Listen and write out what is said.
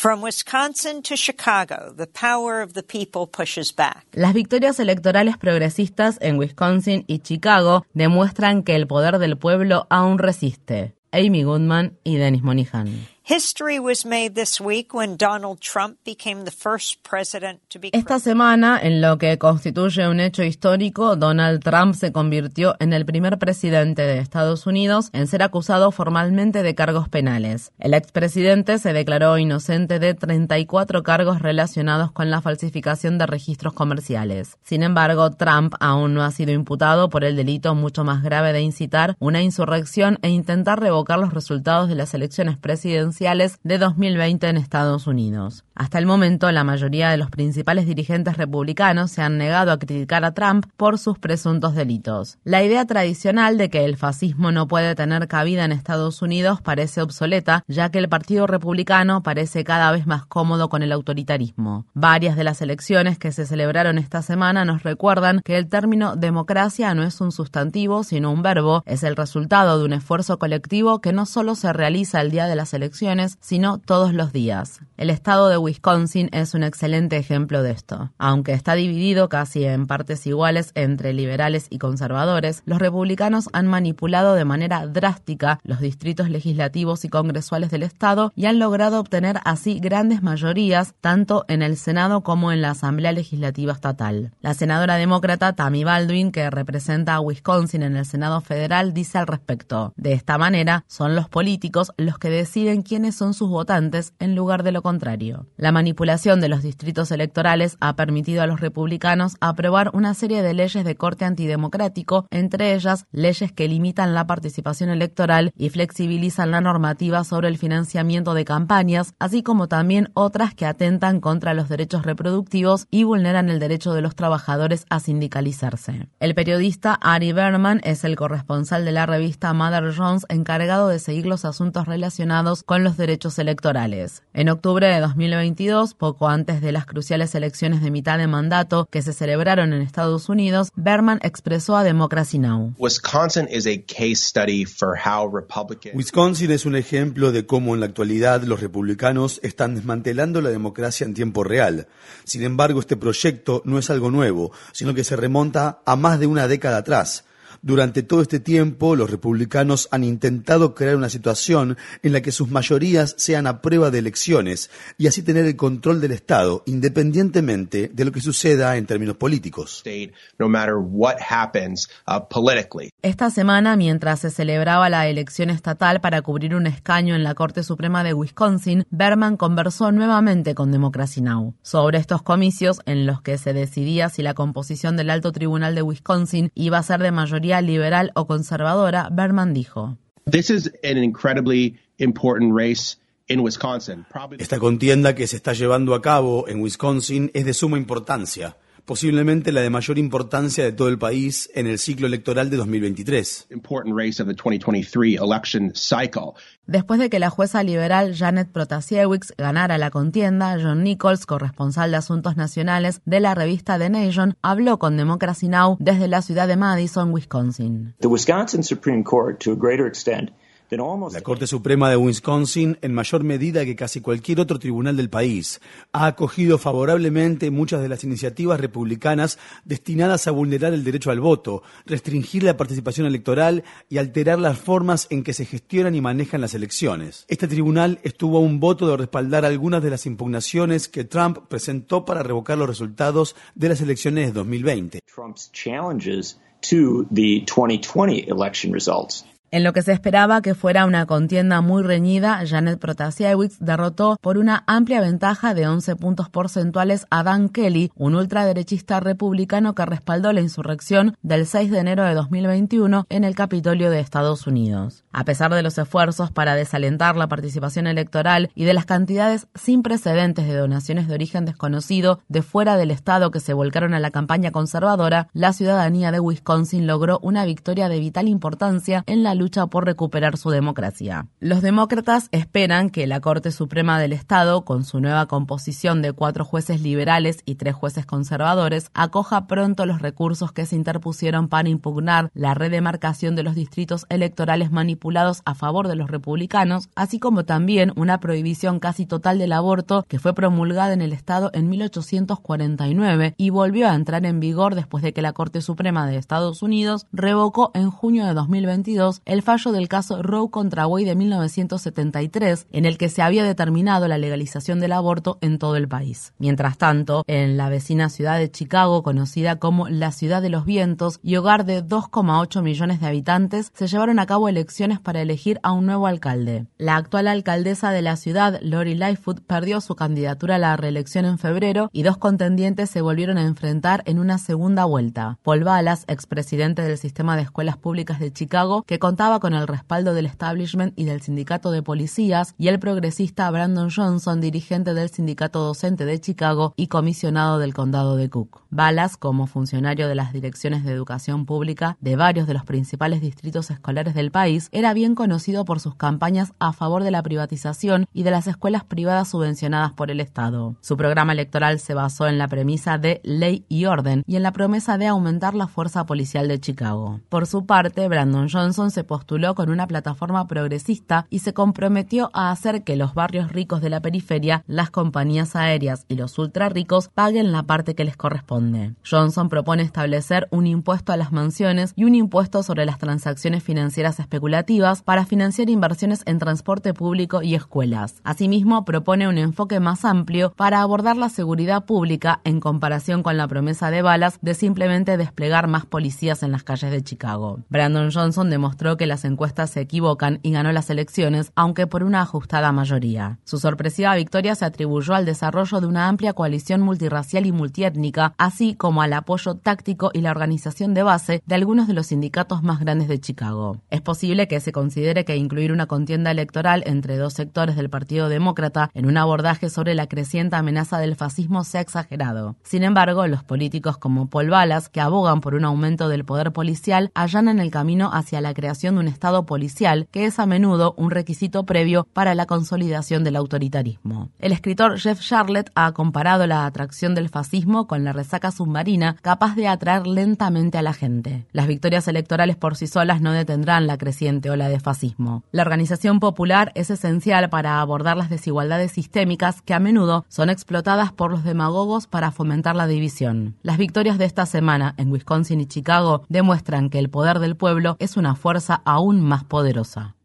From Wisconsin to Chicago, the power of the people pushes back. Las victorias electorales progresistas en Wisconsin y Chicago demuestran que el poder del pueblo aún resiste. Amy Goodman y Dennis Monihan. Esta semana, en lo que constituye un hecho histórico, Donald Trump se convirtió en el primer presidente de Estados Unidos en ser acusado formalmente de cargos penales. El expresidente se declaró inocente de 34 cargos relacionados con la falsificación de registros comerciales. Sin embargo, Trump aún no ha sido imputado por el delito mucho más grave de incitar una insurrección e intentar revocar los resultados de las elecciones presidenciales de 2020 en Estados Unidos. Hasta el momento, la mayoría de los principales dirigentes republicanos se han negado a criticar a Trump por sus presuntos delitos. La idea tradicional de que el fascismo no puede tener cabida en Estados Unidos parece obsoleta, ya que el Partido Republicano parece cada vez más cómodo con el autoritarismo. Varias de las elecciones que se celebraron esta semana nos recuerdan que el término democracia no es un sustantivo, sino un verbo, es el resultado de un esfuerzo colectivo que no solo se realiza el día de las elecciones, sino todos los días. El estado de Wisconsin es un excelente ejemplo de esto. Aunque está dividido casi en partes iguales entre liberales y conservadores, los republicanos han manipulado de manera drástica los distritos legislativos y congresuales del estado y han logrado obtener así grandes mayorías tanto en el Senado como en la Asamblea Legislativa Estatal. La senadora demócrata Tammy Baldwin, que representa a Wisconsin en el Senado federal, dice al respecto, de esta manera son los políticos los que deciden quién son sus votantes en lugar de lo contrario. La manipulación de los distritos electorales ha permitido a los republicanos aprobar una serie de leyes de corte antidemocrático, entre ellas leyes que limitan la participación electoral y flexibilizan la normativa sobre el financiamiento de campañas, así como también otras que atentan contra los derechos reproductivos y vulneran el derecho de los trabajadores a sindicalizarse. El periodista Ari Berman es el corresponsal de la revista Mother Jones encargado de seguir los asuntos relacionados con los derechos electorales. En octubre de 2022, poco antes de las cruciales elecciones de mitad de mandato que se celebraron en Estados Unidos, Berman expresó a Democracy Now! Wisconsin es un ejemplo de cómo en la actualidad los republicanos están desmantelando la democracia en tiempo real. Sin embargo, este proyecto no es algo nuevo, sino que se remonta a más de una década atrás. Durante todo este tiempo, los republicanos han intentado crear una situación en la que sus mayorías sean a prueba de elecciones y así tener el control del Estado, independientemente de lo que suceda en términos políticos. Uh, Esta semana, mientras se celebraba la elección estatal para cubrir un escaño en la Corte Suprema de Wisconsin, Berman conversó nuevamente con Democracy Now! sobre estos comicios en los que se decidía si la composición del alto tribunal de Wisconsin iba a ser de mayoría liberal o conservadora, Berman dijo. Esta contienda que se está llevando a cabo en Wisconsin es de suma importancia posiblemente la de mayor importancia de todo el país en el ciclo electoral de 2023. Después de que la jueza liberal Janet Protasiewicz ganara la contienda, John Nichols, corresponsal de Asuntos Nacionales de la revista The Nation, habló con Democracy Now! desde la ciudad de Madison, Wisconsin. The Wisconsin Supreme Court, to a greater extent, la Corte Suprema de Wisconsin, en mayor medida que casi cualquier otro tribunal del país, ha acogido favorablemente muchas de las iniciativas republicanas destinadas a vulnerar el derecho al voto, restringir la participación electoral y alterar las formas en que se gestionan y manejan las elecciones. Este tribunal estuvo a un voto de respaldar algunas de las impugnaciones que Trump presentó para revocar los resultados de las elecciones de 2020. Trump's challenges to the 2020 election results. En lo que se esperaba que fuera una contienda muy reñida, Janet Protasiewicz derrotó por una amplia ventaja de 11 puntos porcentuales a Dan Kelly, un ultraderechista republicano que respaldó la insurrección del 6 de enero de 2021 en el Capitolio de Estados Unidos. A pesar de los esfuerzos para desalentar la participación electoral y de las cantidades sin precedentes de donaciones de origen desconocido de fuera del estado que se volcaron a la campaña conservadora, la ciudadanía de Wisconsin logró una victoria de vital importancia en la lucha por recuperar su democracia. Los demócratas esperan que la Corte Suprema del Estado, con su nueva composición de cuatro jueces liberales y tres jueces conservadores, acoja pronto los recursos que se interpusieron para impugnar la redemarcación de los distritos electorales manipulados a favor de los republicanos, así como también una prohibición casi total del aborto que fue promulgada en el Estado en 1849 y volvió a entrar en vigor después de que la Corte Suprema de Estados Unidos revocó en junio de 2022 el fallo del caso Roe contra Wade de 1973, en el que se había determinado la legalización del aborto en todo el país. Mientras tanto, en la vecina ciudad de Chicago, conocida como la Ciudad de los Vientos y hogar de 2,8 millones de habitantes, se llevaron a cabo elecciones para elegir a un nuevo alcalde. La actual alcaldesa de la ciudad, Lori Lightfoot, perdió su candidatura a la reelección en febrero y dos contendientes se volvieron a enfrentar en una segunda vuelta. Paul Balas, expresidente del sistema de escuelas públicas de Chicago, que contaba con el respaldo del establishment y del sindicato de policías, y el progresista Brandon Johnson, dirigente del sindicato docente de Chicago y comisionado del condado de Cook. Balas, como funcionario de las direcciones de educación pública de varios de los principales distritos escolares del país, era bien conocido por sus campañas a favor de la privatización y de las escuelas privadas subvencionadas por el Estado. Su programa electoral se basó en la premisa de ley y orden y en la promesa de aumentar la fuerza policial de Chicago. Por su parte, Brandon Johnson se postuló con una plataforma progresista y se comprometió a hacer que los barrios ricos de la periferia, las compañías aéreas y los ultra ricos paguen la parte que les corresponde. Johnson propone establecer un impuesto a las mansiones y un impuesto sobre las transacciones financieras especulativas para financiar inversiones en transporte público y escuelas. Asimismo, propone un enfoque más amplio para abordar la seguridad pública en comparación con la promesa de balas de simplemente desplegar más policías en las calles de Chicago. Brandon Johnson demostró que las encuestas se equivocan y ganó las elecciones, aunque por una ajustada mayoría. Su sorpresiva victoria se atribuyó al desarrollo de una amplia coalición multirracial y multiétnica, así como al apoyo táctico y la organización de base de algunos de los sindicatos más grandes de Chicago. Es posible que se considere que incluir una contienda electoral entre dos sectores del Partido Demócrata en un abordaje sobre la creciente amenaza del fascismo sea exagerado. Sin embargo, los políticos como Paul Balas, que abogan por un aumento del poder policial, allanan el camino hacia la creación de un Estado policial, que es a menudo un requisito previo para la consolidación del autoritarismo. El escritor Jeff Charlotte ha comparado la atracción del fascismo con la resaca submarina capaz de atraer lentamente a la gente. Las victorias electorales por sí solas no detendrán la creciente ola de fascismo. La organización popular es esencial para abordar las desigualdades sistémicas que a menudo son explotadas por los demagogos para fomentar la división. Las victorias de esta semana en Wisconsin y Chicago demuestran que el poder del pueblo es una aún más poderosa.